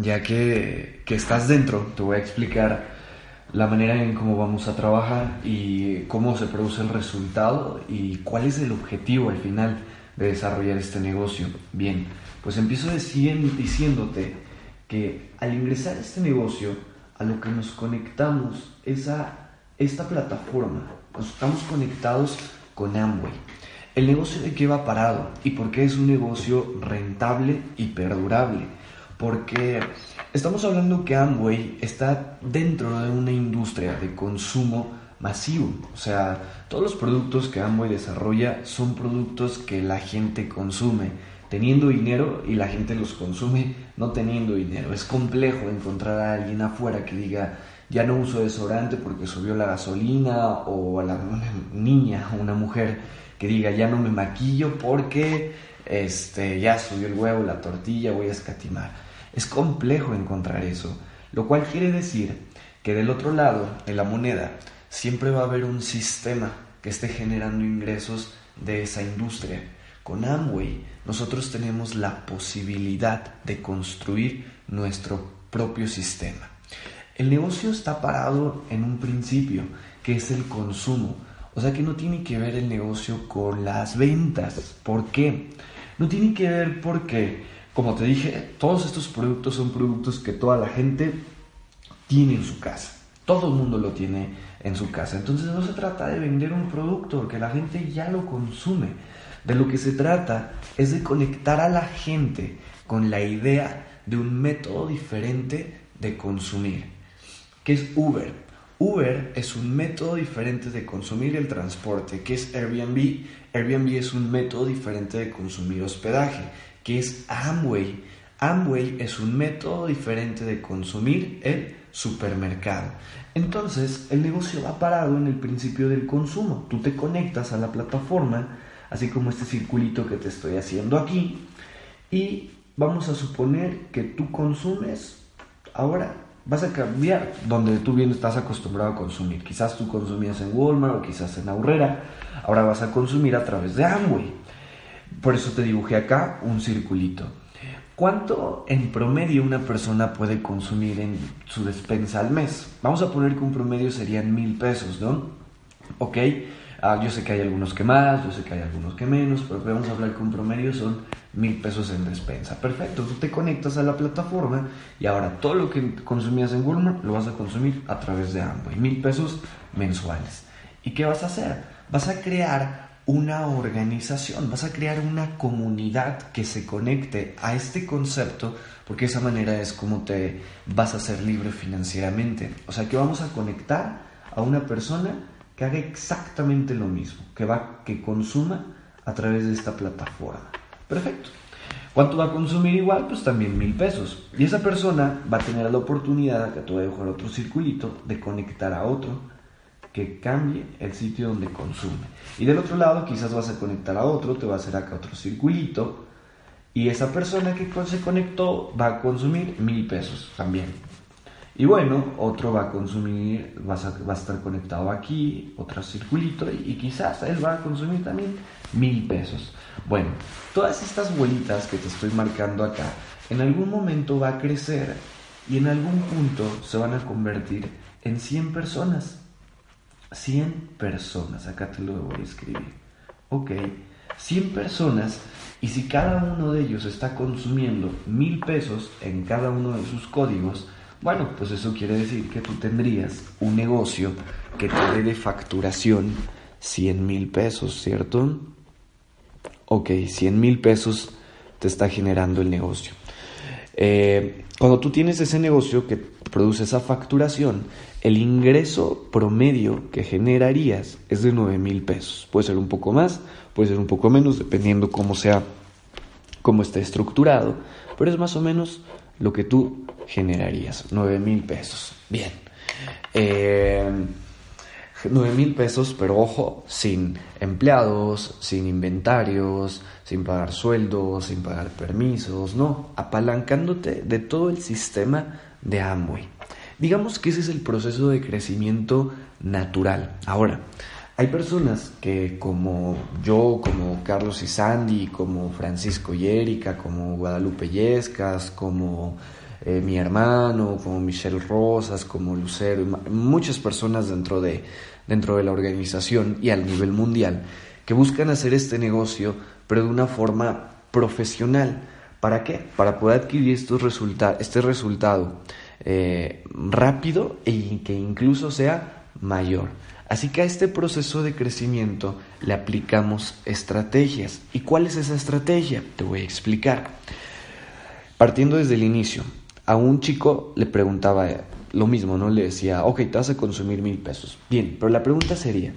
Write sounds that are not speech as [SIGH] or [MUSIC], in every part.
ya que, que estás dentro, te voy a explicar la manera en cómo vamos a trabajar y cómo se produce el resultado y cuál es el objetivo al final de desarrollar este negocio. Bien, pues empiezo diciéndote que al ingresar a este negocio, a lo que nos conectamos es a esta plataforma. estamos conectados con Amway. El negocio de qué va parado y por qué es un negocio rentable y perdurable porque estamos hablando que Amway está dentro de una industria de consumo masivo. O sea, todos los productos que Amway desarrolla son productos que la gente consume teniendo dinero y la gente los consume no teniendo dinero. Es complejo encontrar a alguien afuera que diga, ya no uso desodorante porque subió la gasolina, o a la una niña o una mujer que diga, ya no me maquillo porque este, ya subió el huevo, la tortilla, voy a escatimar. Es complejo encontrar eso, lo cual quiere decir que del otro lado de la moneda siempre va a haber un sistema que esté generando ingresos de esa industria. Con Amway nosotros tenemos la posibilidad de construir nuestro propio sistema. El negocio está parado en un principio, que es el consumo. O sea que no tiene que ver el negocio con las ventas. ¿Por qué? No tiene que ver porque como te dije, todos estos productos son productos que toda la gente tiene en su casa. Todo el mundo lo tiene en su casa. Entonces no se trata de vender un producto que la gente ya lo consume. De lo que se trata es de conectar a la gente con la idea de un método diferente de consumir, que es Uber. Uber es un método diferente de consumir el transporte, que es Airbnb. Airbnb es un método diferente de consumir hospedaje que es Amway. Amway es un método diferente de consumir el supermercado. Entonces, el negocio va parado en el principio del consumo. Tú te conectas a la plataforma, así como este circulito que te estoy haciendo aquí, y vamos a suponer que tú consumes ahora vas a cambiar donde tú bien estás acostumbrado a consumir. Quizás tú consumías en Walmart o quizás en Aurrera, ahora vas a consumir a través de Amway. Por eso te dibujé acá un circulito. ¿Cuánto en promedio una persona puede consumir en su despensa al mes? Vamos a poner que un promedio serían mil pesos, ¿no? Ok, ah, yo sé que hay algunos que más, yo sé que hay algunos que menos, pero vamos a hablar que un promedio son mil pesos en despensa. Perfecto, tú te conectas a la plataforma y ahora todo lo que consumías en Walmart lo vas a consumir a través de Amway, mil pesos mensuales. ¿Y qué vas a hacer? Vas a crear una organización, vas a crear una comunidad que se conecte a este concepto, porque esa manera es como te vas a ser libre financieramente. O sea que vamos a conectar a una persona que haga exactamente lo mismo, que va, que consuma a través de esta plataforma. Perfecto. ¿Cuánto va a consumir igual? Pues también mil pesos. Y esa persona va a tener la oportunidad, acá te voy a dejar otro circulito, de conectar a otro que cambie el sitio donde consume. Y del otro lado quizás vas a conectar a otro, te va a hacer acá otro circulito y esa persona que se conectó va a consumir mil pesos también. Y bueno, otro va a consumir, va a, estar conectado aquí, otro circulito y, quizás él va a consumir también mil pesos. Bueno, todas estas bolitas que te estoy marcando acá, en algún momento va a crecer y en algún punto se van a convertir en 100 personas. 100 personas, acá te lo voy a escribir. Ok, 100 personas y si cada uno de ellos está consumiendo mil pesos en cada uno de sus códigos, bueno, pues eso quiere decir que tú tendrías un negocio que te dé de facturación 100 mil pesos, ¿cierto? Ok, 100 mil pesos te está generando el negocio. Eh, cuando tú tienes ese negocio que produce esa facturación, el ingreso promedio que generarías es de 9 mil pesos. Puede ser un poco más, puede ser un poco menos, dependiendo cómo sea, cómo esté estructurado, pero es más o menos lo que tú generarías? 9 mil pesos. Bien. Eh, 9 mil pesos, pero ojo, sin empleados, sin inventarios, sin pagar sueldos, sin pagar permisos, no, apalancándote de todo el sistema de Amway. Digamos que ese es el proceso de crecimiento natural. Ahora, hay personas que como yo, como Carlos y Sandy, como Francisco y Erika, como Guadalupe Yescas, como eh, mi hermano, como Michelle Rosas, como Lucero, muchas personas dentro de, dentro de la organización y al nivel mundial que buscan hacer este negocio, pero de una forma profesional. ¿Para qué? Para poder adquirir estos este resultado eh, rápido e que incluso sea mayor. Así que a este proceso de crecimiento le aplicamos estrategias. ¿Y cuál es esa estrategia? Te voy a explicar. Partiendo desde el inicio, a un chico le preguntaba lo mismo, ¿no? Le decía, ok, te vas a consumir mil pesos. Bien, pero la pregunta sería,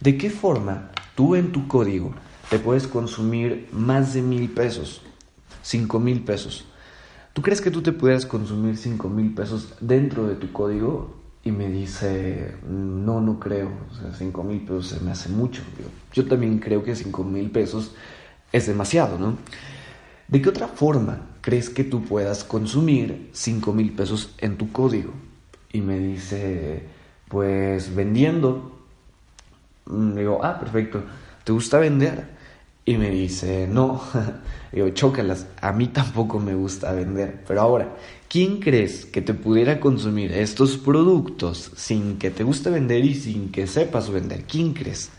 ¿de qué forma tú en tu código te puedes consumir más de mil pesos? Cinco mil pesos. ¿Tú crees que tú te pudieras consumir cinco mil pesos dentro de tu código? y me dice, no, no creo, o sea, 5 mil pesos se me hace mucho. Yo, también creo que 5 mil pesos es demasiado, ¿no? ¿De qué otra forma crees que tú puedas consumir 5 mil pesos en tu código? Y me dice, pues vendiendo. Mm, digo, ah, perfecto. ¿Te gusta vender? Y me dice, no, [LAUGHS] digo, chócalas, a mí tampoco me gusta vender. Pero ahora, ¿quién crees que te pudiera consumir estos productos sin que te guste vender y sin que sepas vender? ¿Quién crees?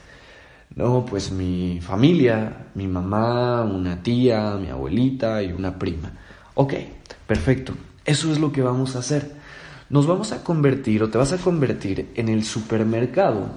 No, pues mi familia, mi mamá, una tía, mi abuelita y una prima. Ok, perfecto. Eso es lo que vamos a hacer. Nos vamos a convertir o te vas a convertir en el supermercado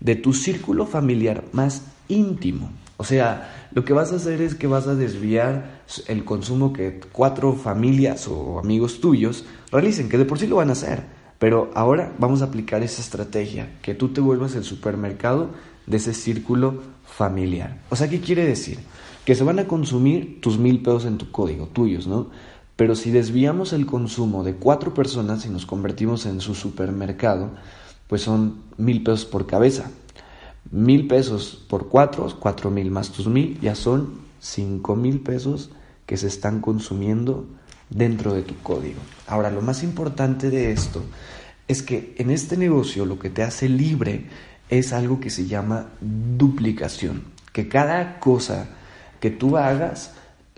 de tu círculo familiar más íntimo. O sea, lo que vas a hacer es que vas a desviar el consumo que cuatro familias o amigos tuyos realicen, que de por sí lo van a hacer. Pero ahora vamos a aplicar esa estrategia, que tú te vuelvas el supermercado de ese círculo familiar. O sea, ¿qué quiere decir? Que se van a consumir tus mil pesos en tu código, tuyos, ¿no? Pero si desviamos el consumo de cuatro personas y nos convertimos en su supermercado, pues son mil pesos por cabeza mil pesos por cuatro, cuatro mil más tus mil, ya son cinco mil pesos que se están consumiendo dentro de tu código. Ahora, lo más importante de esto es que en este negocio lo que te hace libre es algo que se llama duplicación, que cada cosa que tú hagas,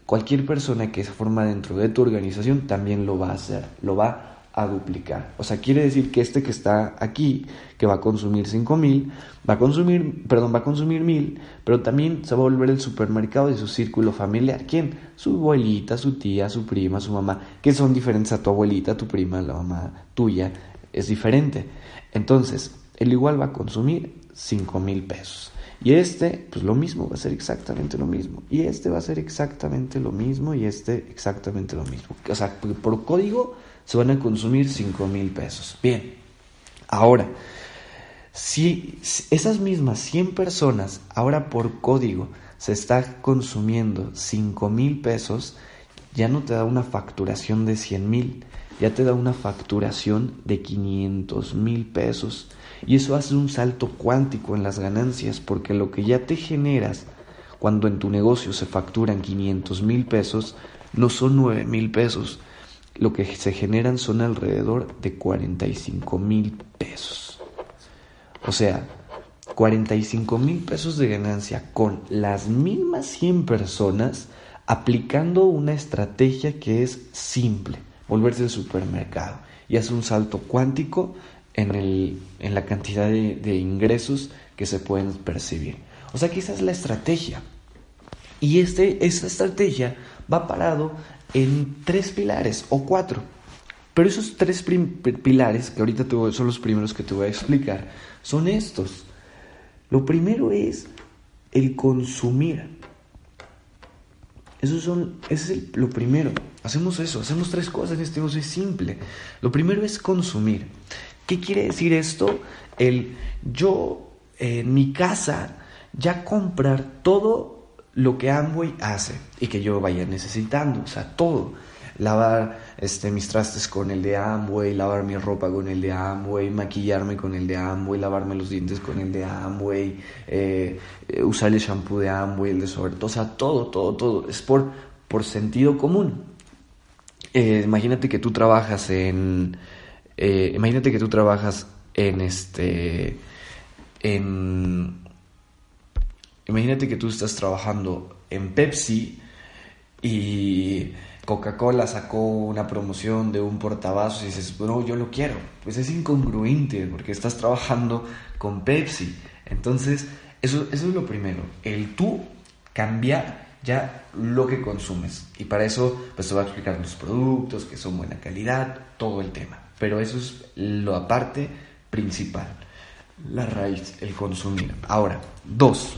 cualquier persona que se forma dentro de tu organización también lo va a hacer, lo va a duplicar. O sea, quiere decir que este que está aquí, que va a consumir 5000, va a consumir, perdón, va a consumir 1000, pero también se va a volver el supermercado de su círculo familiar. ¿Quién? Su abuelita, su tía, su prima, su mamá, que son diferentes a tu abuelita, tu prima, la mamá tuya, es diferente. Entonces, él igual va a consumir 5000 pesos. Y este, pues lo mismo, va a ser exactamente lo mismo. Y este va a ser exactamente lo mismo y este exactamente lo mismo. O sea, por código se van a consumir 5 mil pesos. Bien, ahora, si esas mismas 100 personas ahora por código se está consumiendo 5 mil pesos, ya no te da una facturación de 100 mil, ya te da una facturación de 500 mil pesos. Y eso hace un salto cuántico en las ganancias, porque lo que ya te generas cuando en tu negocio se facturan 500 mil pesos, no son 9 mil pesos, lo que se generan son alrededor de 45 mil pesos. O sea, 45 mil pesos de ganancia con las mismas 100 personas aplicando una estrategia que es simple, volverse el supermercado y hace un salto cuántico en, el, en la cantidad de, ingresos que se pueden percibir. O sea que esa es la estrategia. Y este, esta estrategia va parado en tres pilares o cuatro. Pero esos tres pilares, que ahorita son los primeros que te voy a explicar, son estos. Lo primero es el consumir. Eso son, ese es lo primero. Hacemos eso, hacemos tres cosas en este negocio, es simple. Lo primero es consumir. ¿Qué quiere decir esto? El yo en mi casa ya comprar todo lo que Amway hace y que yo vaya necesitando, o sea, todo. Lavar este, mis trastes con el de Amway, lavar mi ropa con el de Amway, maquillarme con el de Amway, lavarme los dientes con el de Amway, eh, eh, usar el shampoo de Amway, el de sobre, o sea, todo, todo, todo, es por, por sentido común. Eh, imagínate que tú trabajas en, imagínate que tú trabajas en este, en, imagínate que tú estás trabajando en Pepsi y Coca-Cola sacó una promoción de un portavasos y dices, no, yo lo quiero. Pues es incongruente porque estás trabajando con Pepsi. Entonces, eso, eso es lo primero, el tú cambiar ya lo que consumes. Y para eso, pues te voy a explicar los productos, que son buena calidad, todo el tema. Pero eso es lo aparte principal, la raíz, el consumir. Ahora, dos,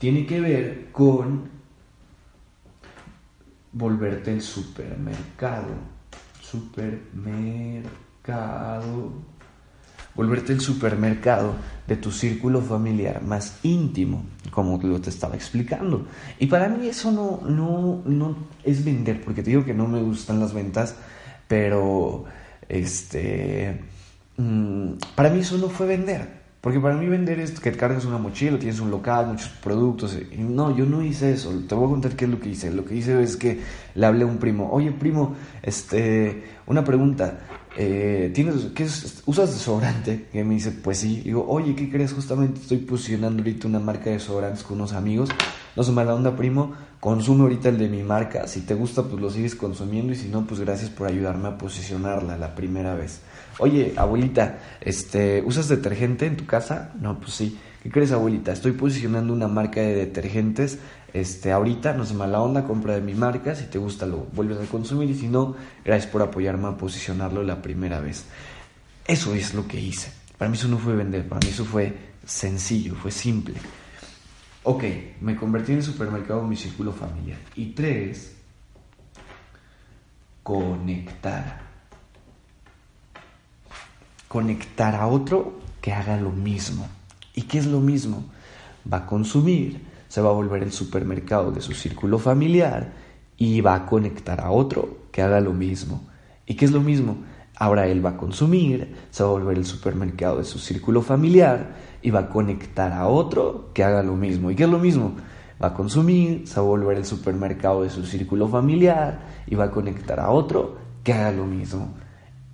tiene que ver con volverte el supermercado. Supermercado. Volverte el supermercado de tu círculo familiar más íntimo, como lo te estaba explicando. Y para mí eso no, no, no es vender, porque te digo que no me gustan las ventas, pero este, mm, para mí eso no fue vender. Porque para mí vender es que cargas una mochila, tienes un local, muchos productos. Y no, yo no hice eso. Te voy a contar qué es lo que hice. Lo que hice es que le hablé a un primo. Oye, primo, este, una pregunta. Eh, ¿tienes, qué ¿Usas desodorante? Que me dice, pues sí. Digo, oye, ¿qué crees? Justamente estoy posicionando ahorita una marca de desodorantes con unos amigos. No se mala onda, primo. Consume ahorita el de mi marca. Si te gusta, pues lo sigues consumiendo. Y si no, pues gracias por ayudarme a posicionarla la primera vez. Oye, abuelita, este, ¿usas detergente en tu casa? No, pues sí. ¿Qué crees, abuelita? Estoy posicionando una marca de detergentes. Este, ahorita, no se mala onda, compra de mi marca. Si te gusta, lo vuelves a consumir. Y si no, gracias por apoyarme a posicionarlo la primera vez. Eso es lo que hice. Para mí eso no fue vender, para mí eso fue sencillo, fue simple. Ok, me convertí en el supermercado en mi círculo familiar. Y tres, conectar conectar a otro que haga lo mismo. ¿Y qué es lo mismo? Va a consumir, se va a volver el supermercado de su círculo familiar y va a conectar a otro que haga lo mismo. ¿Y qué es lo mismo? Ahora él va a consumir, se va a volver el supermercado de su círculo familiar y va a conectar a otro que haga lo mismo. ¿Y qué es lo mismo? Va a consumir, se va a volver el supermercado de su círculo familiar y va a conectar a otro que haga lo mismo.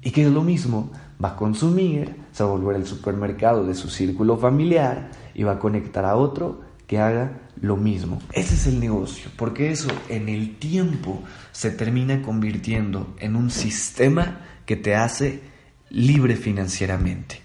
¿Y qué es lo mismo? Va a consumir, se va a volver el supermercado de su círculo familiar y va a conectar a otro que haga lo mismo. Ese es el negocio, porque eso en el tiempo se termina convirtiendo en un sistema que te hace libre financieramente,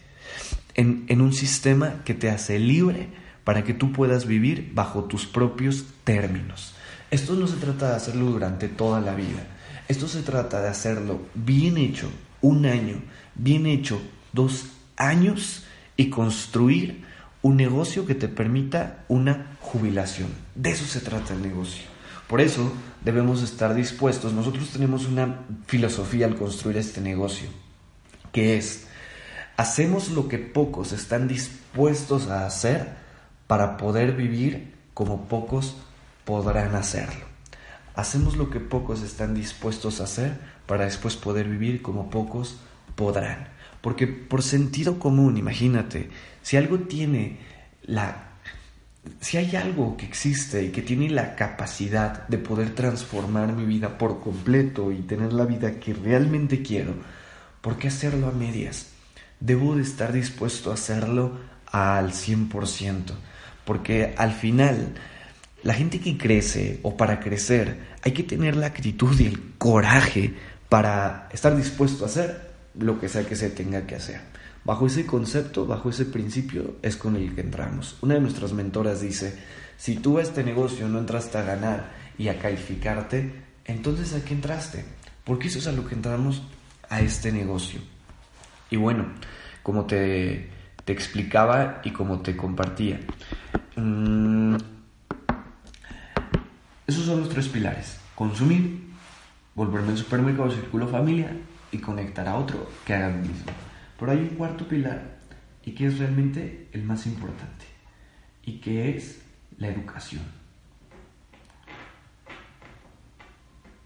en, en un sistema que te hace libre para que tú puedas vivir bajo tus propios términos. Esto no se trata de hacerlo durante toda la vida, esto se trata de hacerlo bien hecho, un año, bien hecho dos años y construir un negocio que te permita una jubilación. De eso se trata el negocio. Por eso debemos estar dispuestos. Nosotros tenemos una filosofía al construir este negocio, que es, hacemos lo que pocos están dispuestos a hacer para poder vivir como pocos podrán hacerlo. Hacemos lo que pocos están dispuestos a hacer para después poder vivir como pocos podrán. Porque por sentido común, imagínate, si algo tiene la... Si hay algo que existe y que tiene la capacidad de poder transformar mi vida por completo y tener la vida que realmente quiero, ¿por qué hacerlo a medias? Debo de estar dispuesto a hacerlo al 100%, porque al final la gente que crece o para crecer hay que tener la actitud y el coraje para estar dispuesto a hacer lo que sea que se tenga que hacer. Bajo ese concepto, bajo ese principio, es con el que entramos. Una de nuestras mentoras dice, si tú a este negocio no entraste a ganar y a calificarte, entonces ¿a qué entraste? Porque eso es a lo que entramos a este negocio. Y bueno, como te, te explicaba y como te compartía, mm, esos son los tres pilares. Consumir, volverme al supermercado, círculo familia y conectar a otro que haga lo mismo. Pero hay un cuarto pilar y que es realmente el más importante y que es la educación.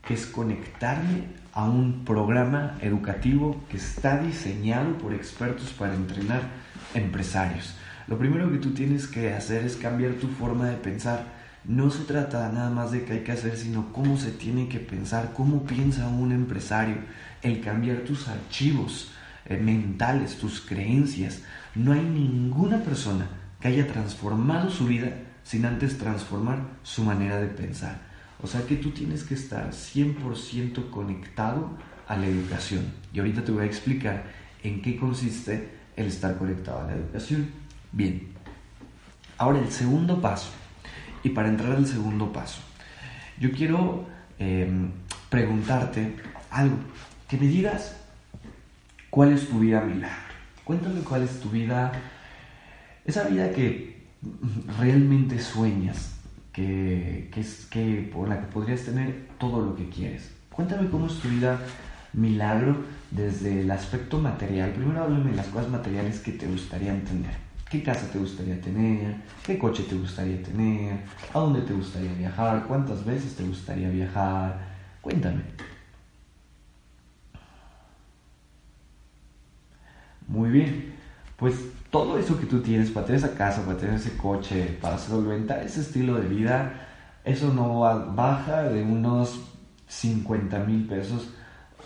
que es conectarme a un programa educativo que está diseñado por expertos para entrenar empresarios. Lo primero que tú tienes que hacer es cambiar tu forma de pensar. No se trata nada más de qué hay que hacer, sino cómo se tiene que pensar, cómo piensa un empresario, el cambiar tus archivos eh, mentales, tus creencias. No hay ninguna persona que haya transformado su vida sin antes transformar su manera de pensar. O sea que tú tienes que estar 100% conectado a la educación. Y ahorita te voy a explicar en qué consiste el estar conectado a la educación. Bien, ahora el segundo paso. Y para entrar al segundo paso, yo quiero em, preguntarte algo. Que me digas cuál es tu vida milagro. Cuéntame cuál es tu vida, esa vida que realmente sueñas, que, es, que por la que podrías tener todo lo que quieres. Cuéntame cómo es tu vida milagro desde el aspecto material. Primero háblame de las cosas materiales que te gustaría tener. ¿Qué casa te gustaría tener? ¿Qué coche te gustaría tener? ¿A dónde te gustaría viajar? ¿Cuántas veces te gustaría viajar? Cuéntame. Muy bien. Pues todo eso que tú tienes para tener esa casa, para tener ese coche, para solventar ese estilo de vida, eso no baja de unos 50 mil pesos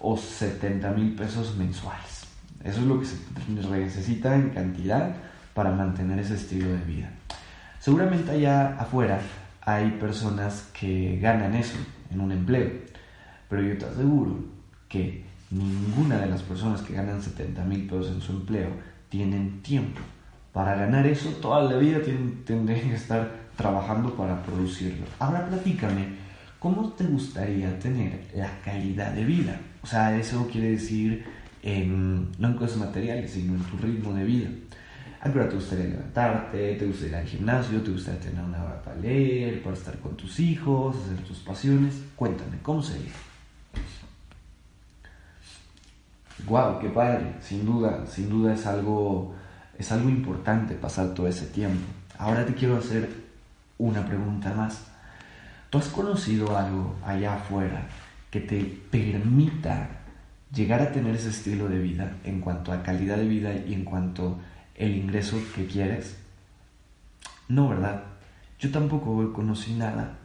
o 70 mil pesos mensuales. Eso es lo que se necesita en cantidad para mantener ese estilo de vida. Seguramente allá afuera hay personas que ganan eso en un empleo, pero yo te aseguro que ninguna de las personas que ganan 70 mil pesos en su empleo tienen tiempo. Para ganar eso, toda la vida tendrían que estar trabajando para producirlo. Ahora platícame, ¿cómo te gustaría tener la calidad de vida? O sea, eso quiere decir no en cosas materiales, sino en tu ritmo de vida. ¿A qué hora te gustaría levantarte? ¿Te gustaría ir al gimnasio? ¿Te gustaría tener una hora para leer, para estar con tus hijos, hacer tus pasiones? Cuéntame, ¿cómo sería? Wow, qué padre, sin duda, sin duda es algo, es algo importante pasar todo ese tiempo. Ahora te quiero hacer una pregunta más. ¿Tú has conocido algo allá afuera que te permita llegar a tener ese estilo de vida en cuanto a calidad de vida y en cuanto el ingreso que quieres? No, ¿verdad? Yo tampoco conocí nada.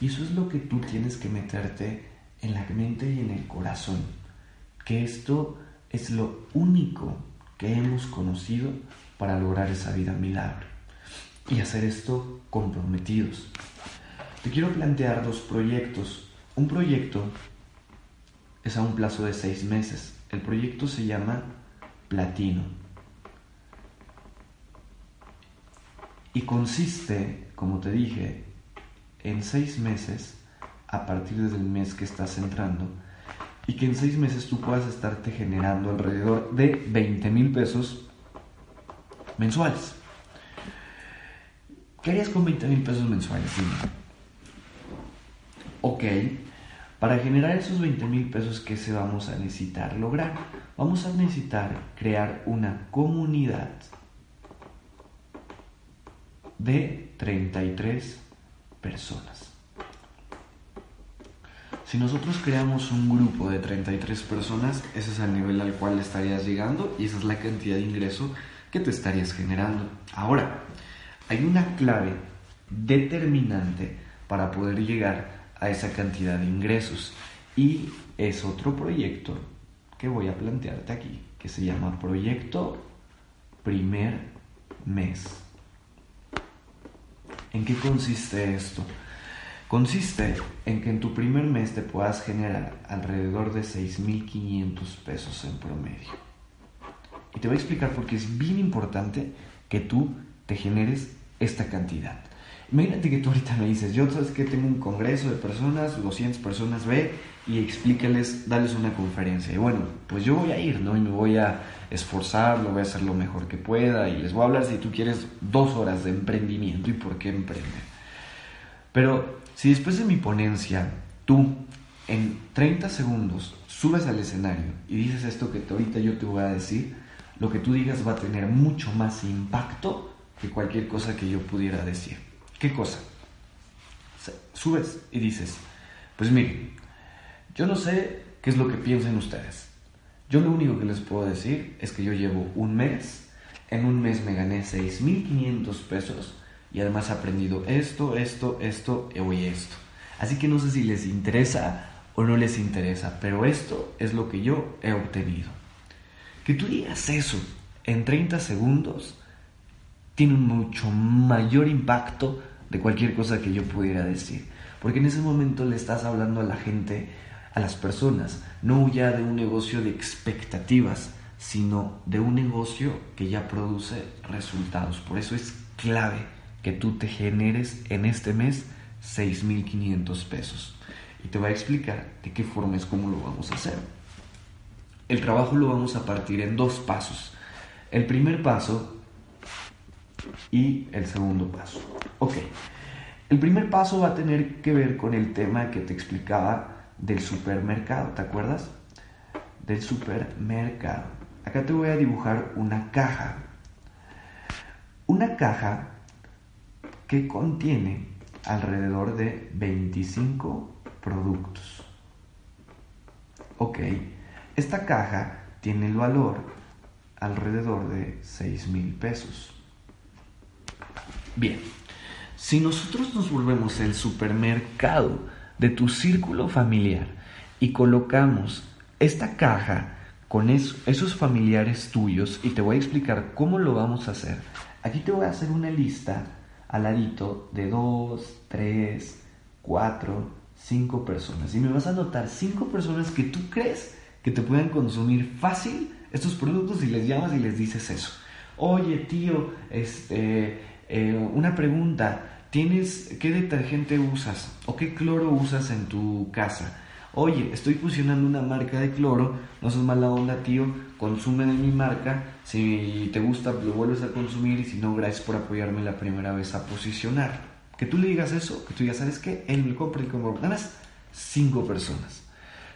Y eso es lo que tú tienes que meterte en la mente y en el corazón que esto es lo único que hemos conocido para lograr esa vida milagro y hacer esto comprometidos. Te quiero plantear dos proyectos. Un proyecto es a un plazo de seis meses. El proyecto se llama Platino. Y consiste, como te dije, en seis meses, a partir del mes que estás entrando, y que en seis meses tú puedas estarte generando alrededor de 20 mil pesos mensuales. ¿Qué harías con 20 mil pesos mensuales? Ok, para generar esos 20 mil pesos, ¿qué se vamos a necesitar lograr? Vamos a necesitar crear una comunidad de 33 personas. Si nosotros creamos un grupo de 33 personas, ese es el nivel al cual estarías llegando y esa es la cantidad de ingreso que te estarías generando. Ahora, hay una clave determinante para poder llegar a esa cantidad de ingresos y es otro proyecto que voy a plantearte aquí, que se llama Proyecto Primer Mes. ¿En qué consiste esto? Consiste en que en tu primer mes te puedas generar alrededor de 6.500 pesos en promedio. Y te voy a explicar por qué es bien importante que tú te generes esta cantidad. Imagínate que tú ahorita me dices, yo sabes que tengo un congreso de personas, 200 personas, ve y explícales, dales una conferencia. Y bueno, pues yo voy a ir, ¿no? Y me voy a esforzar, lo voy a hacer lo mejor que pueda y les voy a hablar si tú quieres dos horas de emprendimiento y por qué emprender. Pero si después de mi ponencia tú en 30 segundos subes al escenario y dices esto que ahorita yo te voy a decir, lo que tú digas va a tener mucho más impacto que cualquier cosa que yo pudiera decir. ¿Qué cosa? Subes y dices, pues mire, Yo no sé qué es lo que piensen ustedes. Yo lo único que les puedo decir es que yo llevo un mes, en un mes me gané 6.500 pesos y además he aprendido esto, esto, esto y esto. Así que no sé si les interesa o no les interesa, pero esto es lo que yo he obtenido. Que tú digas eso en 30 segundos tiene un mucho mayor impacto de cualquier cosa que yo pudiera decir. Porque en ese momento le estás hablando a la gente, a las personas, no ya de un negocio de expectativas, sino de un negocio que ya produce resultados. Por eso es clave tú te generes en este mes 6.500 pesos. Y te voy a explicar de qué forma es cómo lo vamos a hacer. El trabajo lo vamos a partir en dos pasos. El primer paso y el segundo paso. Ok, el primer paso va a tener que ver con el tema que te explicaba del supermercado, ¿te acuerdas? Del supermercado. Acá te voy a dibujar una caja. Una caja que contiene alrededor de 25 productos. Ok, esta caja tiene el valor alrededor de 6 mil pesos. Bien, si nosotros nos volvemos el supermercado de tu círculo familiar y colocamos esta caja con esos familiares tuyos y te voy a explicar cómo lo vamos a hacer. Aquí te voy a hacer una lista al ladito de 2, 3, 4, 5 personas. Y me vas a notar 5 personas que tú crees que te pueden consumir fácil estos productos y les llamas y les dices eso. Oye, tío, este, eh, una pregunta, ¿tienes qué detergente usas o qué cloro usas en tu casa? Oye, estoy fusionando una marca de cloro, no seas mala onda, tío, consume de mi marca, si te gusta lo vuelves a consumir y si no, gracias por apoyarme la primera vez a posicionar. Que tú le digas eso, que tú ya sabes que él me compra y más cinco personas.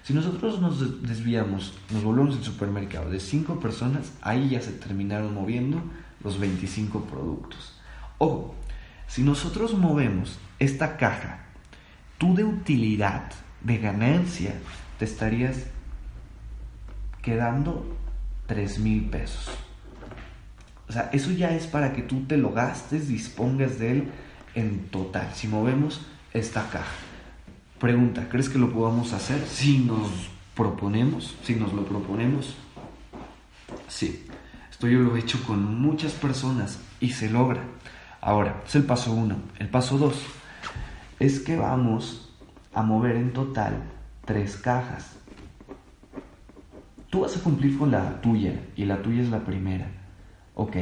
Si nosotros nos desviamos, nos volvemos al supermercado de cinco personas, ahí ya se terminaron moviendo los 25 productos. Ojo, si nosotros movemos esta caja, tú de utilidad, de ganancia, te estarías quedando 3 mil pesos. O sea, eso ya es para que tú te lo gastes, dispongas de él en total. Si movemos esta caja. Pregunta, ¿crees que lo podamos hacer si nos proponemos? Si nos lo proponemos. Sí, esto yo lo he hecho con muchas personas y se logra. Ahora, es el paso 1. El paso 2 es que vamos a mover en total tres cajas. Tú vas a cumplir con la tuya y la tuya es la primera. Ok,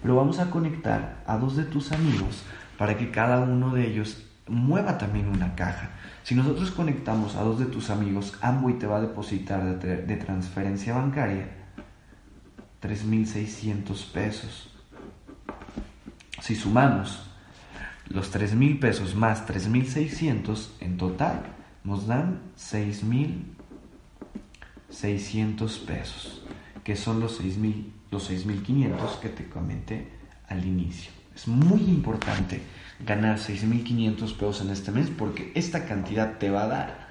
pero vamos a conectar a dos de tus amigos para que cada uno de ellos mueva también una caja. Si nosotros conectamos a dos de tus amigos, Amway te va a depositar de, transferencia bancaria 3.600 pesos. Si sumamos los 3 mil pesos más 3.600 en total, nos dan 6.600 pesos, que son los 6.000 los 6.500 que te comenté al inicio. Es muy importante ganar 6.500 pesos en este mes porque esta cantidad te va a dar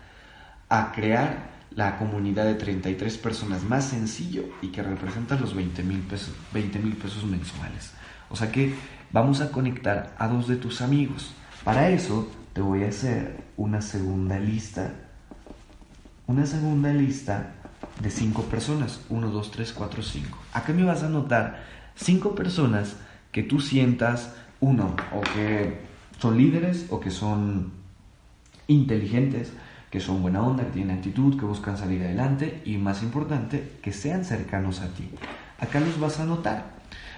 a crear la comunidad de 33 personas más sencillo y que representa los 20 mil pesos, 20 pesos mensuales. O sea que vamos a conectar a dos de tus amigos. Para eso te voy a hacer una segunda lista. Una segunda lista de cinco personas. 1, 2, 3, 4, 5. Acá me vas a anotar cinco personas que tú sientas, uno, o que son líderes o que son inteligentes, que son buena onda, que tienen actitud, que buscan salir adelante y más importante, que sean cercanos a ti. Acá los vas a anotar.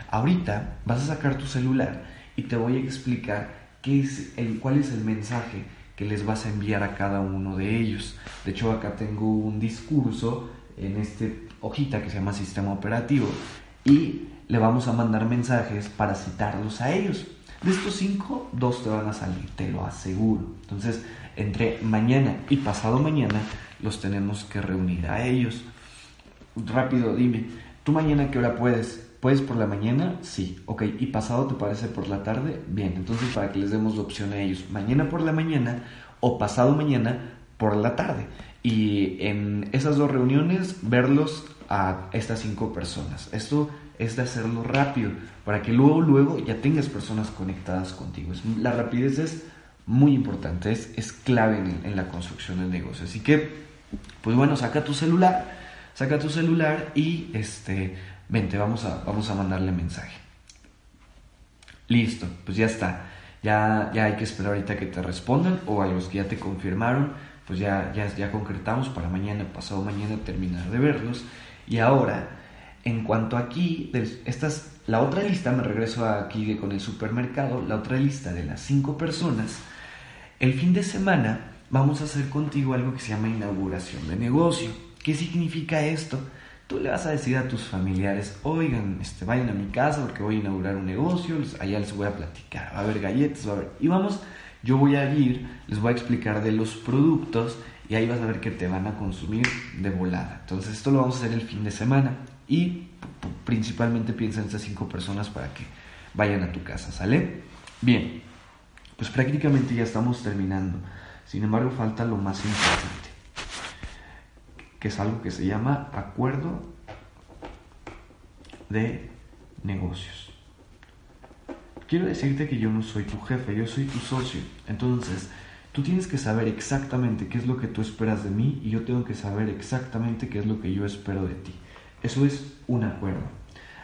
Ahorita vas a sacar tu celular y te voy a explicar qué es el, cuál es el mensaje que les vas a enviar a cada uno de ellos. De hecho, acá tengo un discurso en este hojita que se llama sistema operativo y le vamos a mandar mensajes para citarlos a ellos. De estos cinco, dos te van a salir, te lo aseguro. Entonces, entre mañana y pasado mañana los tenemos que reunir a ellos. Rápido, dime, ¿tú mañana qué hora puedes? ¿Puedes por la mañana? Sí. Ok. ¿Y pasado te parece por la tarde? Bien. Entonces para que les demos la opción a ellos. Mañana por la mañana o pasado mañana por la tarde. Y en esas dos reuniones verlos a estas cinco personas. Esto es de hacerlo rápido para que luego, luego ya tengas personas conectadas contigo. la rapidez es muy importante, es, es clave en, la construcción del negocio. Así que, pues bueno, saca tu celular, saca tu celular y este, vente, vamos a, vamos a mandarle mensaje. Listo, pues ya está. Ya, ya hay que esperar ahorita que te respondan o a los que ya te confirmaron, pues ya, ya, ya concretamos para mañana, pasado mañana terminar de verlos. Y ahora, en cuanto aquí, estas, la otra lista, me regreso aquí con el supermercado, la otra lista de las cinco personas, el fin de semana vamos a hacer contigo algo que se llama inauguración de negocio. ¿Qué significa esto? Tú le vas a decir a tus familiares, oigan, este, vayan a mi casa porque voy a inaugurar un negocio, allá les voy a platicar, va a haber galletas, va a haber... Y vamos, yo voy a ir, les voy a explicar de los productos y ahí vas a ver que te van a consumir de volada. Entonces esto lo vamos a hacer el fin de semana y principalmente piensa en estas cinco personas para que vayan a tu casa, ¿sale? Bien, pues prácticamente ya estamos terminando. Sin embargo, falta lo más importante que es algo que se llama acuerdo de negocios. Quiero decirte que yo no soy tu jefe, yo soy tu socio. Entonces, tú tienes que saber exactamente qué es lo que tú esperas de mí y yo tengo que saber exactamente qué es lo que yo espero de ti. Eso es un acuerdo.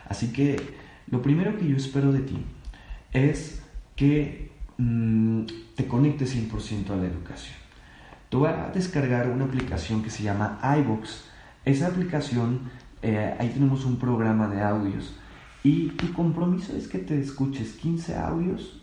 Así que lo primero que yo espero de ti es que mm, te conectes 100% a la educación. Tú vas a descargar una aplicación que se llama iBox. Esa aplicación, eh, ahí tenemos un programa de audios. Y tu compromiso es que te escuches 15 audios.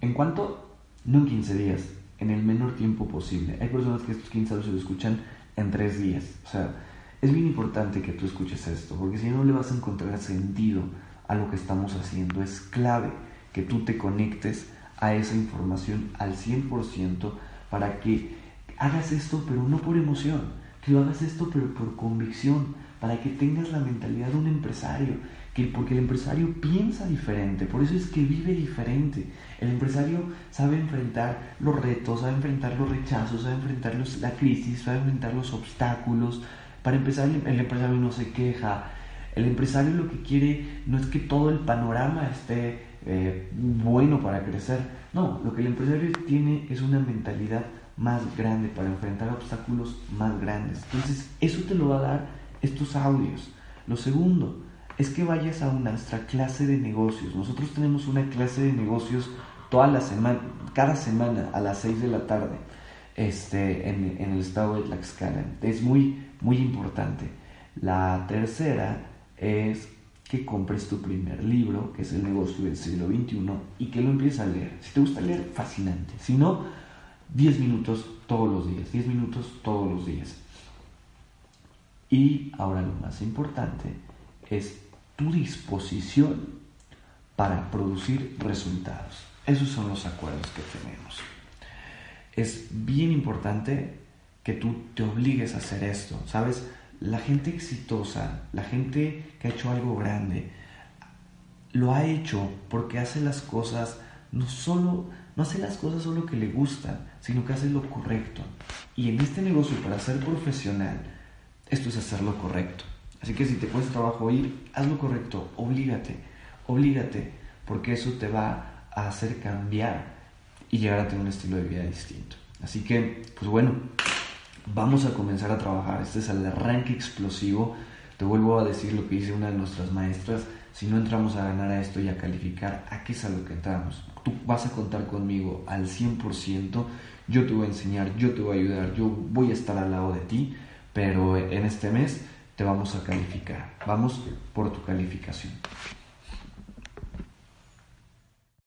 ¿En cuánto? No en 15 días, en el menor tiempo posible. Hay personas que estos 15 audios se lo escuchan en 3 días. O sea, es bien importante que tú escuches esto, porque si no le vas a encontrar sentido a lo que estamos haciendo. Es clave que tú te conectes a esa información al 100% para que hagas esto, pero no por emoción, que lo hagas esto, pero por convicción, para que tengas la mentalidad de un empresario, que, porque el empresario piensa diferente, por eso es que vive diferente. El empresario sabe enfrentar los retos, sabe enfrentar los rechazos, sabe enfrentar la crisis, sabe enfrentar los obstáculos. Para empezar, el empresario no se queja. El empresario lo que quiere no es que todo el panorama esté eh, bueno para crecer. No, lo que el empresario tiene es una mentalidad más grande para enfrentar obstáculos más grandes. Entonces, eso te lo va a dar estos audios. Lo segundo es que vayas a nuestra clase de negocios. Nosotros tenemos una clase de negocios toda la semana, cada semana a las 6 de la tarde este, en, el estado de Tlaxcala. Es muy, muy importante. La tercera es que compres tu primer libro, que es El negocio del siglo XXI, y que lo empieces a leer. Si te gusta leer, fascinante. Si no, 10 minutos todos los días, 10 minutos todos los días. Y ahora lo más importante es tu disposición para producir resultados. Esos son los acuerdos que tenemos. Es bien importante que tú te obligues a hacer esto, ¿sabes? la gente exitosa, la gente que ha hecho algo grande, lo ha hecho porque hace las cosas no solo no hace las cosas solo que le gustan, sino que hace lo correcto. Y en este negocio para ser profesional, esto es hacer lo correcto. Así que si te cuesta trabajo ir, haz lo correcto, oblígate, oblígate, porque eso te va a hacer cambiar y llegar a tener un estilo de vida distinto. Así que, pues bueno, vamos a comenzar a trabajar. Este es el arranque explosivo. Te vuelvo a decir lo que dice una de nuestras maestras. Si no entramos a ganar a esto y a calificar, ¿a qué es a lo que entramos? Tú vas a contar conmigo al 100%. Yo te voy a enseñar, yo te voy a ayudar, yo voy a estar al lado de ti. Pero en este mes te vamos a calificar. Vamos por tu calificación.